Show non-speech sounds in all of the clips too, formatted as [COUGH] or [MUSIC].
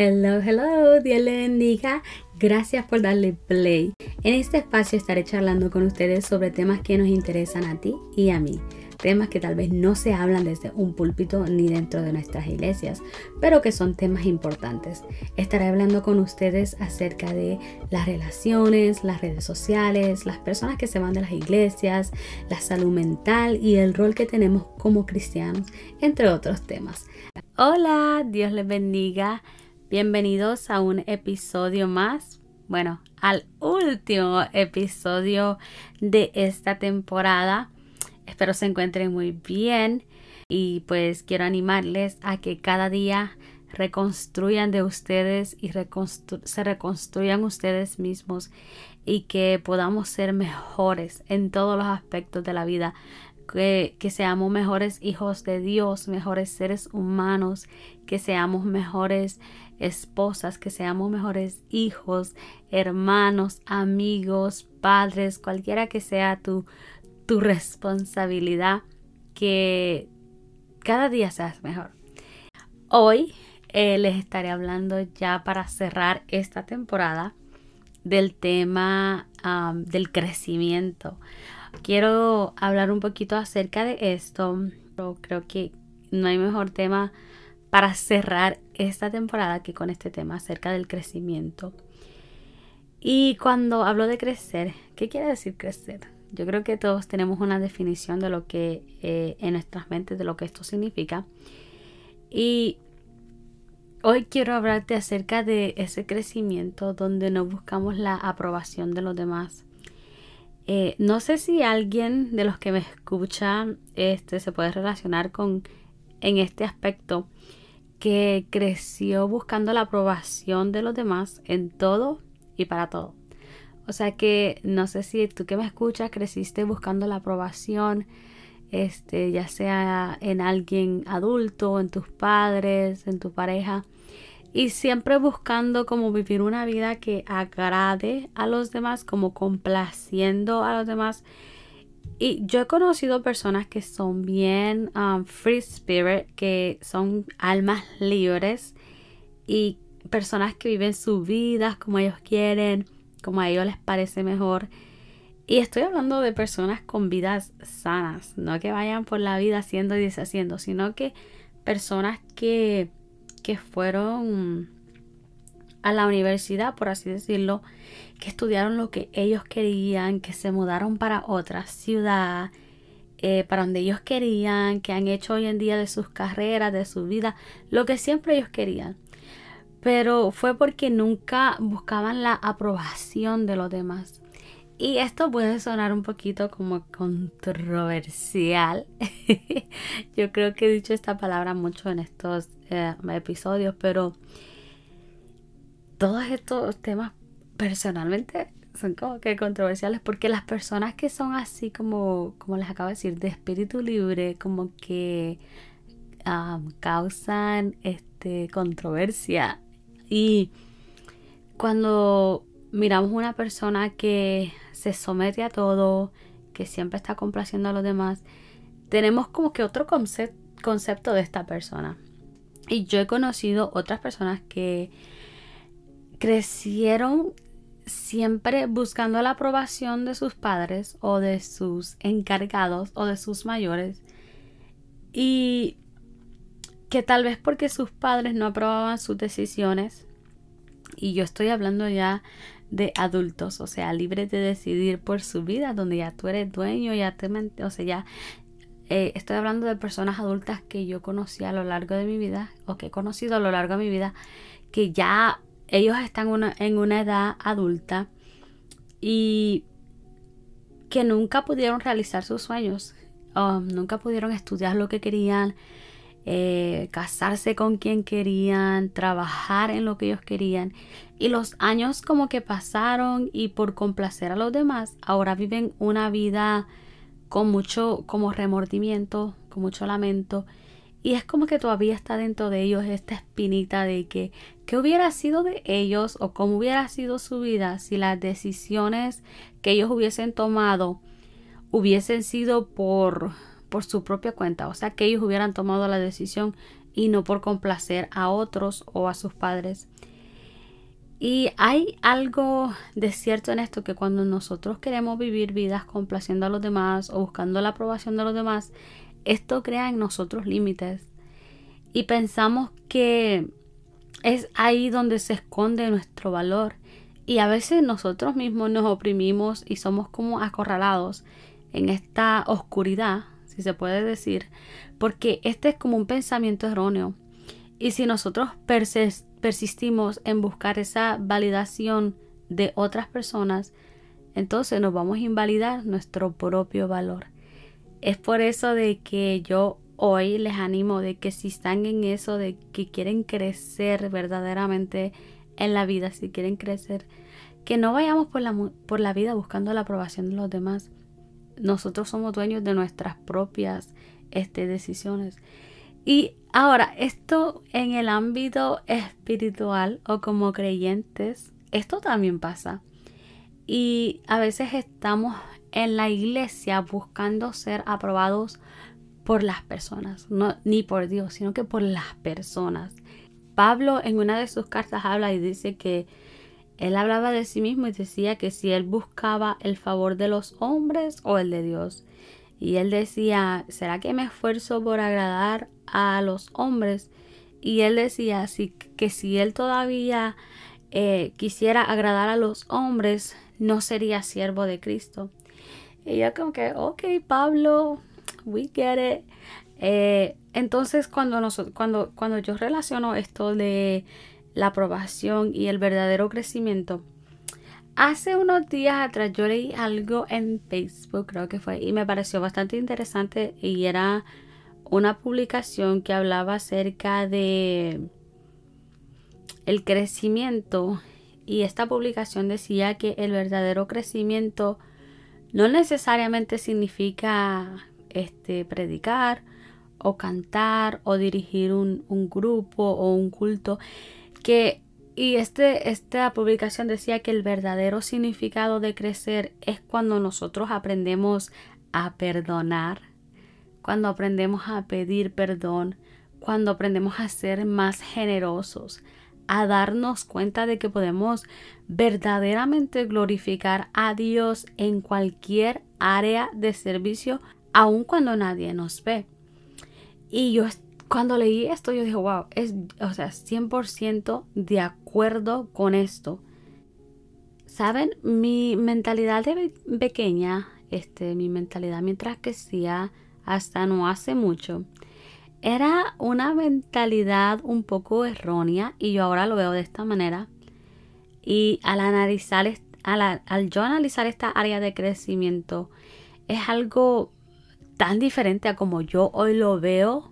Hello, hello, Dios le bendiga. Gracias por darle play. En este espacio estaré charlando con ustedes sobre temas que nos interesan a ti y a mí. Temas que tal vez no se hablan desde un púlpito ni dentro de nuestras iglesias, pero que son temas importantes. Estaré hablando con ustedes acerca de las relaciones, las redes sociales, las personas que se van de las iglesias, la salud mental y el rol que tenemos como cristianos, entre otros temas. Hola, Dios les bendiga. Bienvenidos a un episodio más, bueno, al último episodio de esta temporada. Espero se encuentren muy bien y pues quiero animarles a que cada día reconstruyan de ustedes y se reconstruyan ustedes mismos y que podamos ser mejores en todos los aspectos de la vida. Que, que, seamos mejores hijos de Dios, mejores seres humanos, que seamos mejores esposas, que seamos mejores hijos, hermanos, amigos, padres, cualquiera que sea tu, tu responsabilidad, que cada día seas mejor. Hoy eh, les estaré hablando ya para cerrar esta temporada del tema del crecimiento. Quiero hablar un poquito acerca de esto. creo que no hay mejor tema para cerrar esta temporada que con este tema acerca del crecimiento. Y cuando hablo de crecer, ¿qué quiere decir crecer? Yo creo que todos tenemos una definición de lo que eh, en nuestras mentes, de lo que esto significa. Y hoy quiero hablarte acerca de ese crecimiento donde no buscamos la aprobación de los demás. Eh, no sé si alguien de los que me escuchan este, se puede relacionar con en este aspecto que creció buscando la aprobación de los demás en todo y para todo. O sea que no sé si tú que me escuchas creciste buscando la aprobación, este, ya sea en alguien adulto, en tus padres, en tu pareja, y siempre buscando como vivir una vida que agrade a los demás, como complaciendo a los demás y yo he conocido personas que son bien um, free spirit, que son almas libres y personas que viven su vida como ellos quieren, como a ellos les parece mejor. Y estoy hablando de personas con vidas sanas, no que vayan por la vida haciendo y deshaciendo, sino que personas que, que fueron a la universidad, por así decirlo, que estudiaron lo que ellos querían, que se mudaron para otra ciudad, eh, para donde ellos querían, que han hecho hoy en día de sus carreras, de su vida, lo que siempre ellos querían. Pero fue porque nunca buscaban la aprobación de los demás. Y esto puede sonar un poquito como controversial. [LAUGHS] Yo creo que he dicho esta palabra mucho en estos eh, episodios, pero todos estos temas personalmente son como que controversiales porque las personas que son así como, como les acabo de decir, de espíritu libre, como que causan este, controversia. Y cuando miramos una persona que se somete a todo, que siempre está complaciendo a los demás, tenemos como que otro concepto de esta persona. Y yo he conocido otras personas que crecieron siempre buscando la aprobación de sus padres o de sus encargados o de sus mayores. Y que tal vez porque sus padres no aprobaban sus decisiones y yo estoy hablando ya de adultos, o sea, libres de decidir por su vida, donde ya tú eres dueño, ya te o sea, ya eh, estoy hablando de personas adultas que yo conocí a lo largo de mi vida o que he conocido a lo largo de mi vida que ya ellos están en una edad adulta y que nunca pudieron realizar sus sueños, nunca pudieron estudiar lo que querían, eh, casarse con quien querían, trabajar en lo que ellos querían. Y los años como que pasaron y por complacer a los demás, ahora viven una vida con mucho como remordimiento, con mucho lamento y es como que todavía está dentro de ellos esta espinita de que qué hubiera sido de ellos o cómo hubiera sido su vida si las decisiones que ellos hubiesen tomado hubiesen sido por por su propia cuenta, o sea, que ellos hubieran tomado la decisión y no por complacer a otros o a sus padres. Y hay algo de cierto en esto que cuando nosotros queremos vivir vidas complaciendo a los demás o buscando la aprobación de los demás, esto crea en nosotros límites. Y pensamos que es ahí donde se esconde nuestro valor. Y a veces nosotros mismos nos oprimimos y somos como acorralados en esta oscuridad, si se puede decir, porque este es como un pensamiento erróneo. Y si nosotros persistimos en buscar esa validación de otras personas, entonces nos vamos a invalidar nuestro propio valor. Es por eso de que yo hoy les animo de que si están en eso, de que quieren crecer verdaderamente en la vida, si quieren crecer, que no vayamos por la, por la vida buscando la aprobación de los demás. Nosotros somos dueños de nuestras propias este, decisiones. Y ahora, esto en el ámbito espiritual o como creyentes, esto también pasa. Y a veces estamos en la iglesia buscando ser aprobados por las personas, no ni por Dios, sino que por las personas. Pablo en una de sus cartas habla y dice que él hablaba de sí mismo y decía que si él buscaba el favor de los hombres o el de Dios. Y él decía, ¿será que me esfuerzo por agradar a los hombres? Y él decía así que si él todavía eh, quisiera agradar a los hombres, no sería siervo de Cristo. Y yo como que, ok, Pablo, we get it. Eh, entonces cuando, cuando, cuando yo relaciono esto de la aprobación y el verdadero crecimiento, Hace unos días atrás yo leí algo en Facebook, creo que fue, y me pareció bastante interesante y era una publicación que hablaba acerca de el crecimiento y esta publicación decía que el verdadero crecimiento no necesariamente significa este predicar o cantar o dirigir un, un grupo o un culto que y este, esta publicación decía que el verdadero significado de crecer es cuando nosotros aprendemos a perdonar, cuando aprendemos a pedir perdón, cuando aprendemos a ser más generosos, a darnos cuenta de que podemos verdaderamente glorificar a Dios en cualquier área de servicio, aun cuando nadie nos ve. Y yo cuando leí esto, yo dije, wow, es, o sea, 100% de acuerdo con esto. Saben, mi mentalidad de pequeña, este, mi mentalidad mientras que crecía hasta no hace mucho, era una mentalidad un poco errónea y yo ahora lo veo de esta manera. Y al analizar, al, al yo analizar esta área de crecimiento, es algo tan diferente a como yo hoy lo veo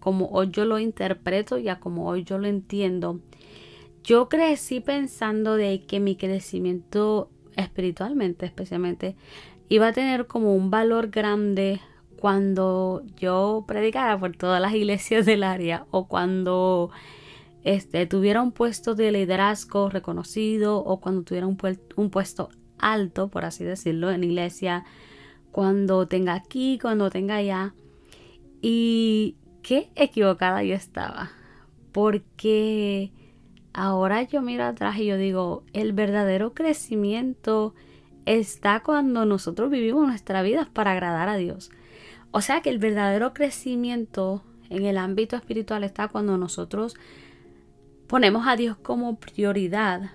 como hoy yo lo interpreto y a como hoy yo lo entiendo. Yo crecí pensando de que mi crecimiento espiritualmente especialmente iba a tener como un valor grande cuando yo predicara por todas las iglesias del área o cuando este, tuviera un puesto de liderazgo reconocido o cuando tuviera un, un puesto alto, por así decirlo, en iglesia, cuando tenga aquí, cuando tenga allá. Y qué equivocada yo estaba. Porque ahora yo miro atrás y yo digo, el verdadero crecimiento está cuando nosotros vivimos nuestra vida para agradar a Dios. O sea que el verdadero crecimiento en el ámbito espiritual está cuando nosotros ponemos a Dios como prioridad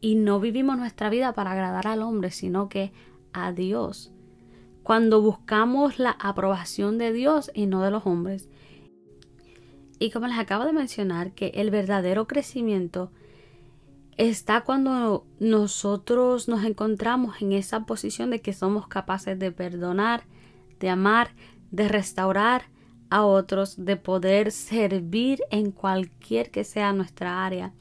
y no vivimos nuestra vida para agradar al hombre, sino que a Dios. Cuando buscamos la aprobación de Dios y no de los hombres. Y como les acabo de mencionar, que el verdadero crecimiento está cuando nosotros nos encontramos en esa posición de que somos capaces de perdonar, de amar, de restaurar a otros, de poder servir en cualquier que sea nuestra área.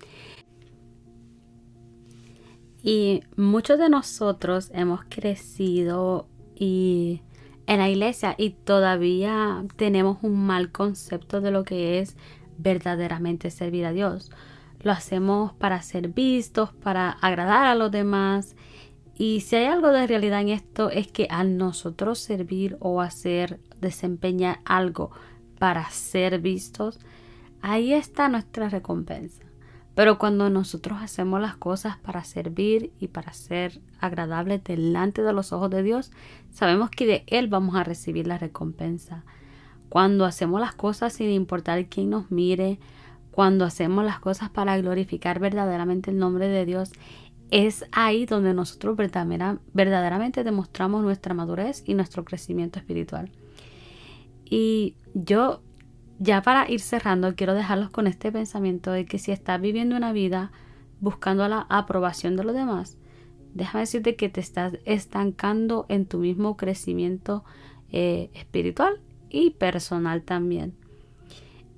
Y muchos de nosotros hemos crecido y en la iglesia y todavía tenemos un mal concepto de lo que es verdaderamente servir a Dios. Lo hacemos para ser vistos, para agradar a los demás. Y si hay algo de realidad en esto es que al nosotros servir o hacer, desempeñar algo para ser vistos, ahí está nuestra recompensa. Pero cuando nosotros hacemos las cosas para servir y para ser agradables delante de los ojos de Dios, sabemos que de Él vamos a recibir la recompensa. Cuando hacemos las cosas sin importar quién nos mire, cuando hacemos las cosas para glorificar verdaderamente el nombre de Dios, es ahí donde nosotros verdaderamente demostramos nuestra madurez y nuestro crecimiento espiritual. Y yo, ya para ir cerrando, quiero dejarlos con este pensamiento de que si estás viviendo una vida buscando la aprobación de los demás, déjame decirte que te estás estancando en tu mismo crecimiento eh, espiritual y personal también.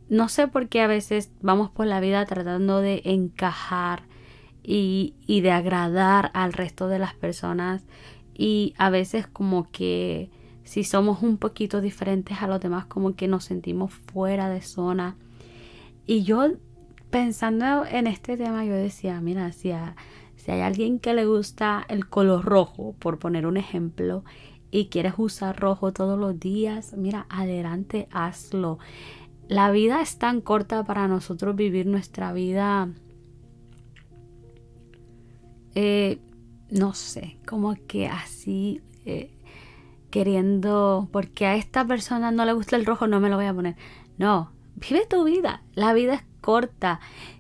No sé por qué a veces vamos por la vida tratando de encajar y, de agradar al resto de las personas y a veces como que si somos un poquito diferentes a los demás, como que nos sentimos fuera de zona. Y yo pensando en este tema, yo decía, mira, si, si hay alguien que le gusta el color rojo, por poner un ejemplo, y quieres usar rojo todos los días, mira, adelante, hazlo. La vida es tan corta para nosotros vivir nuestra vida, eh, no sé, como que así, eh, queriendo, porque a esta persona no le gusta el rojo, no me lo voy a poner. No, vive tu vida, la vida es corta.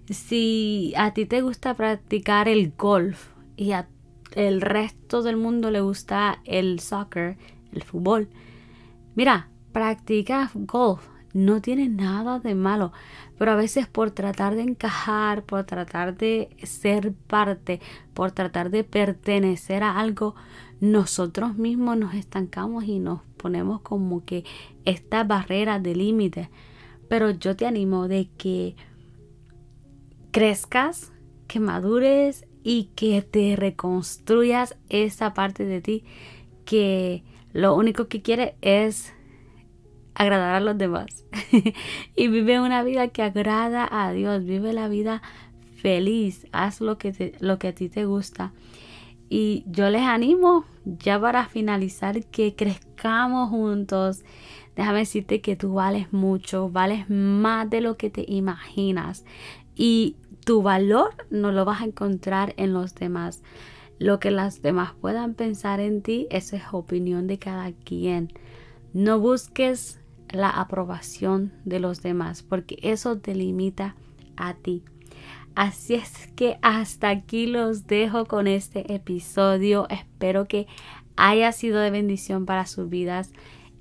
Si a ti te gusta practicar el golf y a el resto del mundo le gusta el soccer, el fútbol. Mira, practica golf, no tiene nada de malo, pero a veces por tratar de encajar, por tratar de ser parte, por tratar de pertenecer a algo, nosotros mismos nos estancamos y nos ponemos como que esta barrera de límite. Pero yo te animo de que crezcas, que madures y que te reconstruyas esa parte de ti que lo único que quiere es agradar a los demás. [LAUGHS] y vive una vida que agrada a Dios, vive la vida feliz, haz lo que, lo que a ti te gusta. Y yo les animo, ya para finalizar, que crezcamos juntos. Déjame decirte que tú vales mucho, vales más de lo que te imaginas. Y tu valor no lo vas a encontrar en los demás. Lo que las demás puedan pensar en ti, eso es opinión de cada quien. No busques la aprobación de los demás, porque eso te limita a ti. Así es que hasta aquí los dejo con este episodio. Espero que haya sido de bendición para sus vidas.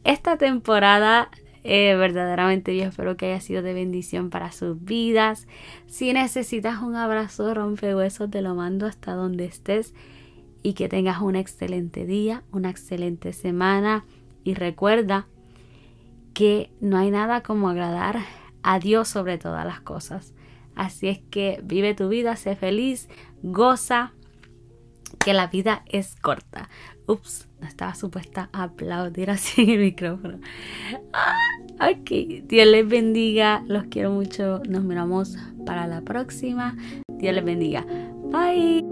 Esta temporada eh, verdaderamente yo espero que haya sido de bendición para sus vidas. Si necesitas un abrazo rompehuesos, te lo mando hasta donde estés y que tengas un excelente día, una excelente semana. Y recuerda que no hay nada como agradar a Dios sobre todas las cosas. Así es que vive tu vida, sé feliz, goza, que la vida es corta. Ups, no estaba supuesta a aplaudir [LAUGHS] así el micrófono. Ah, ok, Dios les bendiga, los quiero mucho. Nos miramos para la próxima. Dios les bendiga. Bye.